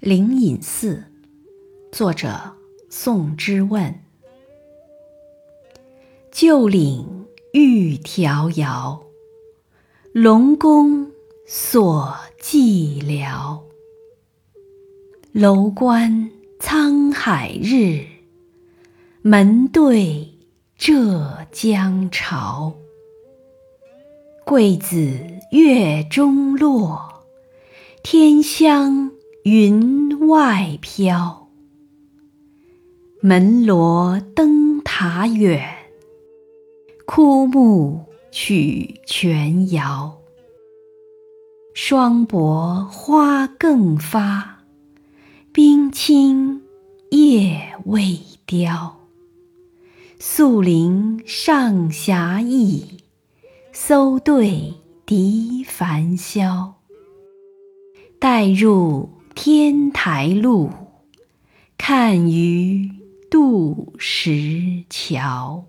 灵隐寺，作者宋之问。旧岭玉迢遥，龙宫锁寂寥。楼观沧海日，门对浙江潮。桂子月中落，天香。云外飘，门罗灯塔远，枯木曲泉遥。霜薄花更发，冰清叶未凋。宿灵上霞意，搜对笛繁箫。待入。天台路，看鱼渡石桥。